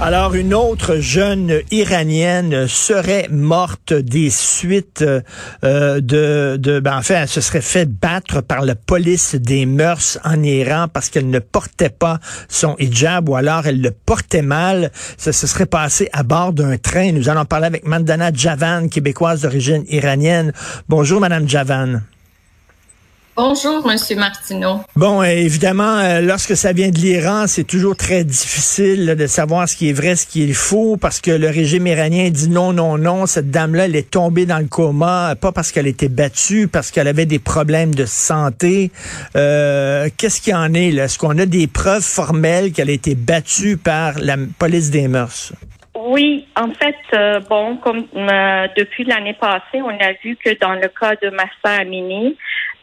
Alors, une autre jeune iranienne serait morte des suites euh, de, de, ben, enfin, elle se serait fait battre par la police des mœurs en Iran parce qu'elle ne portait pas son hijab ou alors elle le portait mal. Ça se serait passé à bord d'un train. Nous allons parler avec Mandana Javan, québécoise d'origine iranienne. Bonjour, Madame Javan. Bonjour, Monsieur Martineau. Bon, euh, évidemment, euh, lorsque ça vient de l'Iran, c'est toujours très difficile de savoir ce qui est vrai, ce qui est faux, parce que le régime iranien dit non, non, non. Cette dame-là, elle est tombée dans le coma, pas parce qu'elle était battue, parce qu'elle avait des problèmes de santé. Euh, Qu'est-ce qu'il en est là? Est-ce qu'on a des preuves formelles qu'elle a été battue par la police des mœurs? Oui, en fait, euh, bon, comme euh, depuis l'année passée, on a vu que dans le cas de Massa Amini,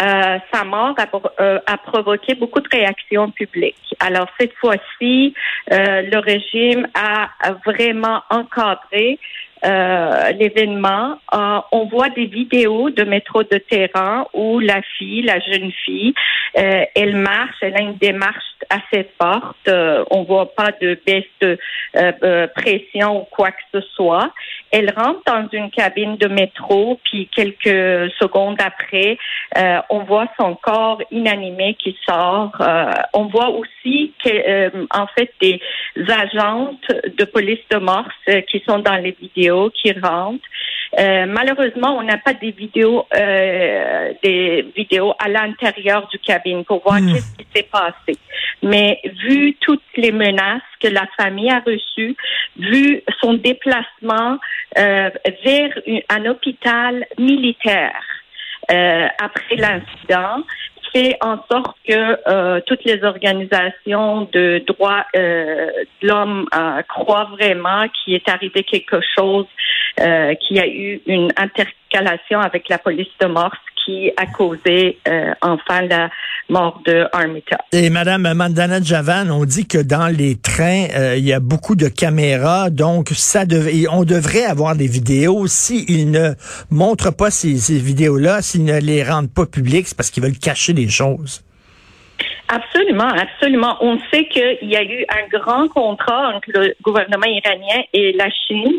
euh, sa mort a, a, provoqué beaucoup de réactions publiques. Alors cette fois-ci, le régime a vraiment encadré euh, l'événement, euh, on voit des vidéos de métro de terrain où la fille, la jeune fille, euh, elle marche, elle a une démarche assez forte. on voit pas de baisse de pression ou quoi que ce soit. Elle rentre dans une cabine de métro, puis quelques secondes après, on voit son corps inanimé qui sort. on voit aussi que, en fait, des agentes de police de Morse qui sont dans les vidéos qui rentrent. Euh, malheureusement, on n'a pas des vidéos, euh, des vidéos à l'intérieur du cabine pour voir hmm. qu'est-ce qui s'est passé. Mais vu toutes les menaces que la famille a reçues, vu son déplacement euh, vers un hôpital militaire après l'incident, fait en sorte que euh, toutes les organisations de droits euh, de l'homme euh, croient vraiment qu'il est arrivé quelque chose, euh, qu'il y a eu une intercalation avec la police de Morse qui a causé euh, enfin la mort de Armita. Et Madame Mandana Javan, on dit que dans les trains, euh, il y a beaucoup de caméras, donc ça on devrait avoir des vidéos. S'ils ne montrent pas ces, ces vidéos-là, s'ils ne les rendent pas publiques, c'est parce qu'ils veulent cacher des choses. Absolument, absolument. On sait qu'il y a eu un grand contrat entre le gouvernement iranien et la Chine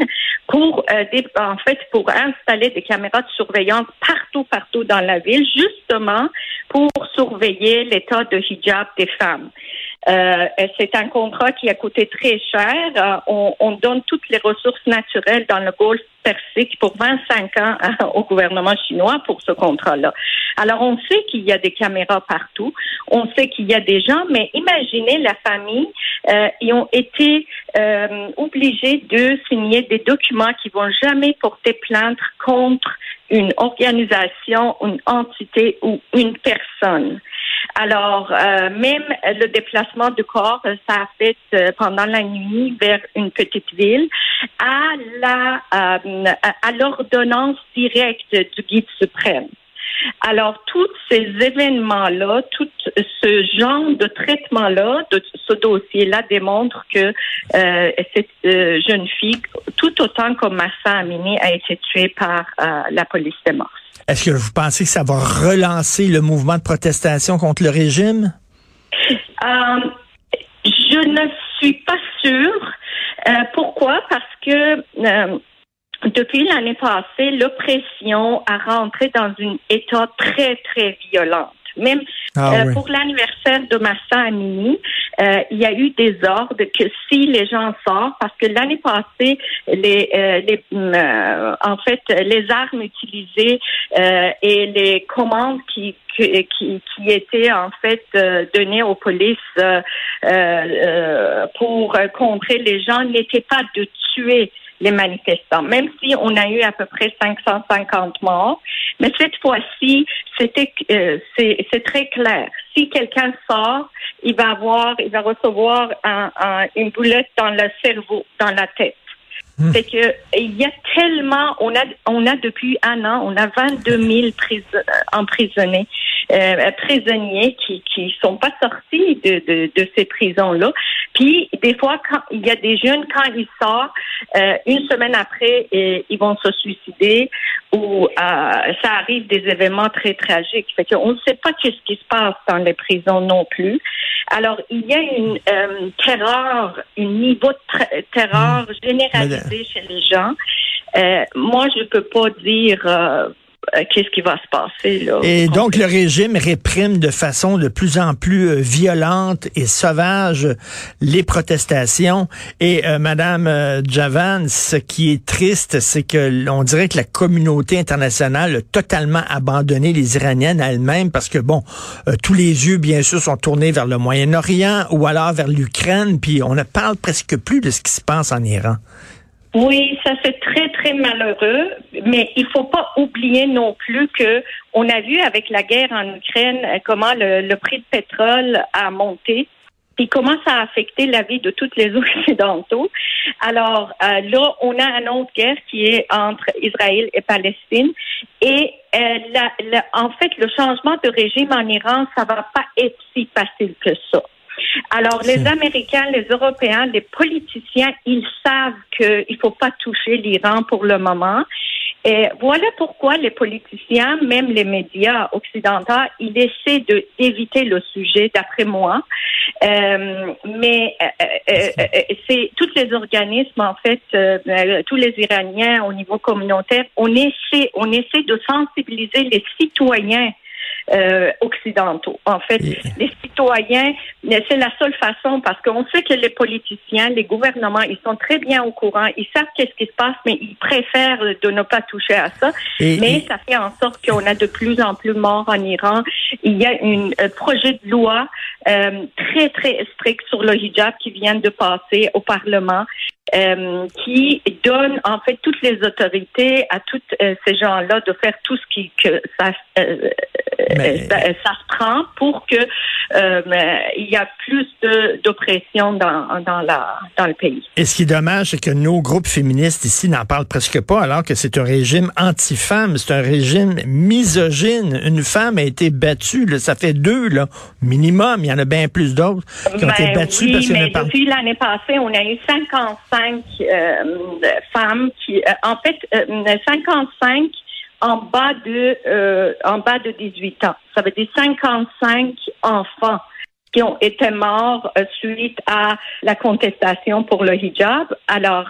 pour, euh, en fait, pour installer des caméras de surveillance partout, partout dans la ville, justement pour surveiller l'état de hijab des femmes. Euh, c'est un contrat qui a coûté très cher. Euh, on, on, donne toutes les ressources naturelles dans le Golfe Persique pour 25 ans euh, au gouvernement chinois pour ce contrat-là. Alors, on sait qu'il y a des caméras partout. On sait qu'il y a des gens, mais imaginez la famille, euh, ils ont été obligés de signer des documents qui vont jamais porter plainte contre une organisation, une entité ou une personne. Alors, euh, même le déplacement du corps, ça a fait euh, pendant la nuit vers une petite ville à la euh, à l'ordonnance directe du guide suprême. Alors, tous ces événements-là, tout ce genre de traitement-là, de ce dossier-là démontre que cette jeune fille, tout autant que Massa Amini, a été tuée par la police de Morse. Est-ce que vous pensez que ça va relancer le mouvement de protestation contre le régime? Euh, je ne suis pas sûre. Euh, pourquoi? Parce que euh, depuis l'année passée, l'oppression a rentré dans un état très, très violent. Même ah euh, pour l'anniversaire de Massa Amini, euh, il y a eu des ordres que si les gens sortent, parce que l'année passée, les, euh, les en fait, les armes utilisées et les commandes qui qui, qui étaient en fait données aux polices pour contrer les gens n'étaient pas de tuer les manifestants, même si on a eu à peu près 550 morts. Mais cette fois-ci, c'était euh, c'est très clair. Si quelqu'un sort, il va avoir, il va recevoir un, une boulette dans le cerveau, dans la tête. Hmm. C'est que il y a tellement, on a, on a depuis un an, on a 22 000 emprisonnés. Euh, prisonniers qui qui sont pas sortis de, de, de ces prisons-là. Puis des fois, quand il y a des jeunes, quand ils sortent, euh, une semaine après, ils vont se suicider ou ça arrive des événements très tragiques. Fait qu'on ne sait pas ce qui se passe dans les prisons non plus. Alors, il y a une terreur, un niveau de terreur mmh. généralisé chez les gens. Euh, moi, je peux pas dire euh, euh, qu'est-ce qui va se passer là? Et donc le régime réprime de façon de plus en plus violente et sauvage les protestations. Et Madame Javan, ce qui est triste, c'est que on dirait que la communauté internationale a totalement abandonné les Iraniennes elles-mêmes parce que bon, tous les yeux bien sûr sont tournés vers le Moyen-Orient ou alors vers l'Ukraine, puis on ne parle presque plus de ce qui se passe en Iran. Oui, ça c'est très très malheureux, mais il faut pas oublier non plus que on a vu avec la guerre en Ukraine euh, comment le, prix de pétrole a monté et comment ça a affecté la vie de tous les Occidentaux. Alors euh, là, on a une autre guerre qui est entre Israël et Palestine. Et euh, en fait, le changement de régime en Iran, ça va pas être si facile que ça. Alors, les Américains, les Européens, les politiciens, ils savent qu'il ne faut pas toucher l'Iran pour le moment. Et voilà pourquoi les politiciens, même les médias occidentaux, ils essaient d'éviter le sujet, d'après moi. Euh, mais euh, euh, c'est tous les organismes, en fait, tous les Iraniens au niveau communautaire, on essaie, on essaie de sensibiliser les citoyens euh, occidentaux. En fait, les citoyens, c'est la seule façon parce qu'on sait que les politiciens, les gouvernements, ils sont très bien au courant, ils savent qu'est-ce qui se passe, mais ils préfèrent de ne pas toucher à ça. mais ça fait en sorte qu'on a de plus en plus morts en Iran. Il y a un euh, projet de loi euh, très très strict sur le hijab qui vient de passer au Parlement. Euh, qui donne en fait toutes les autorités à tous euh, ces gens-là de faire tout ce qui que ça, euh, ça, ça, se prend pour que il y a plus d'oppression dans, dans, la, dans le pays. Et ce qui est dommage, c'est que nos groupes féministes ici n'en parlent presque pas, alors que c'est un régime anti-femme, c'est un régime misogyne. Une femme a été battue, là, ça fait deux là, minimum. Il y en a bien plus d'autres qui ont été ben battues oui, parce mais depuis l'année passée, on a eu 55 euh, femmes qui, euh, en fait, 55 euh, en bas de en bas de 18 ans. Ça veut dire 55 enfants qui ont été morts suite à la contestation pour le hijab. Alors,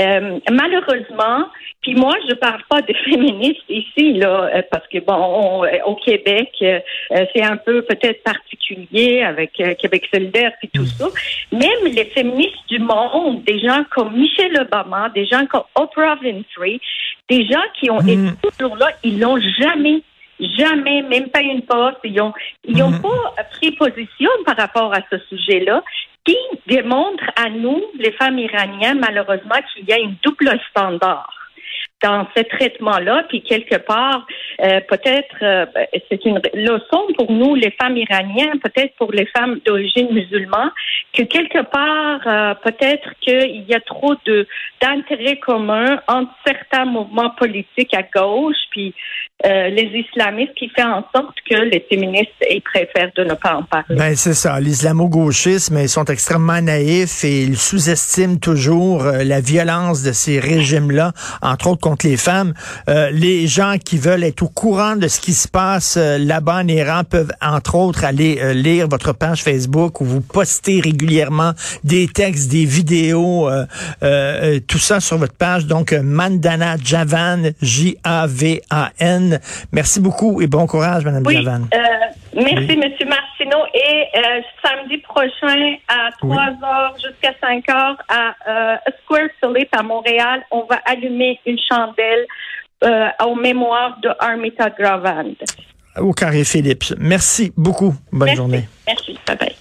euh, malheureusement, puis moi, je parle pas de féministes ici, là, euh, parce que bon, euh, au Québec, c'est un peu peut-être particulier avec Québec solidaire puis tout ça. Même les féministes du monde, des gens comme Michelle Obama, des gens comme Oprah Winfrey, des gens qui ont été mm. toujours là, ils l'ont jamais jamais, même pas une poste. Ils n'ont ils ont mm. pas pris position par rapport à ce sujet-là qui démontre à nous, les femmes iraniennes, malheureusement, qu'il y a une double standard dans ce traitement-là, puis quelque part, euh, peut-être, euh, c'est une leçon pour nous, les femmes iraniennes, peut-être pour les femmes d'origine musulmane, que quelque part, euh, peut-être qu'il y a trop de d'intérêts communs entre certains mouvements politiques à gauche, puis les islamistes, qui fait en sorte que les féministes ils préfèrent de ne pas en parler. Ben c'est ça, l'islamo-gauchisme, ils sont extrêmement naïfs et ils sous-estiment toujours la violence de ces régimes-là, entre autres contre les femmes. Euh, les gens qui veulent être au courant de ce qui se passe euh, là-bas en Iran peuvent, entre autres, aller euh, lire votre page Facebook où vous postez régulièrement des textes, des vidéos, tout ça sur votre page. Donc, Mandana Javan, J-A-V-A-N. Merci beaucoup et bon courage, Madame Javan. Merci, Monsieur Martineau. Et samedi prochain à 3 h jusqu'à 5 h à Square Solid à Montréal, on va allumer une chandelle euh, en mémoire de Armita Gravand. Au Carré Philips. Merci beaucoup. Bonne journée. Merci. Bye bye.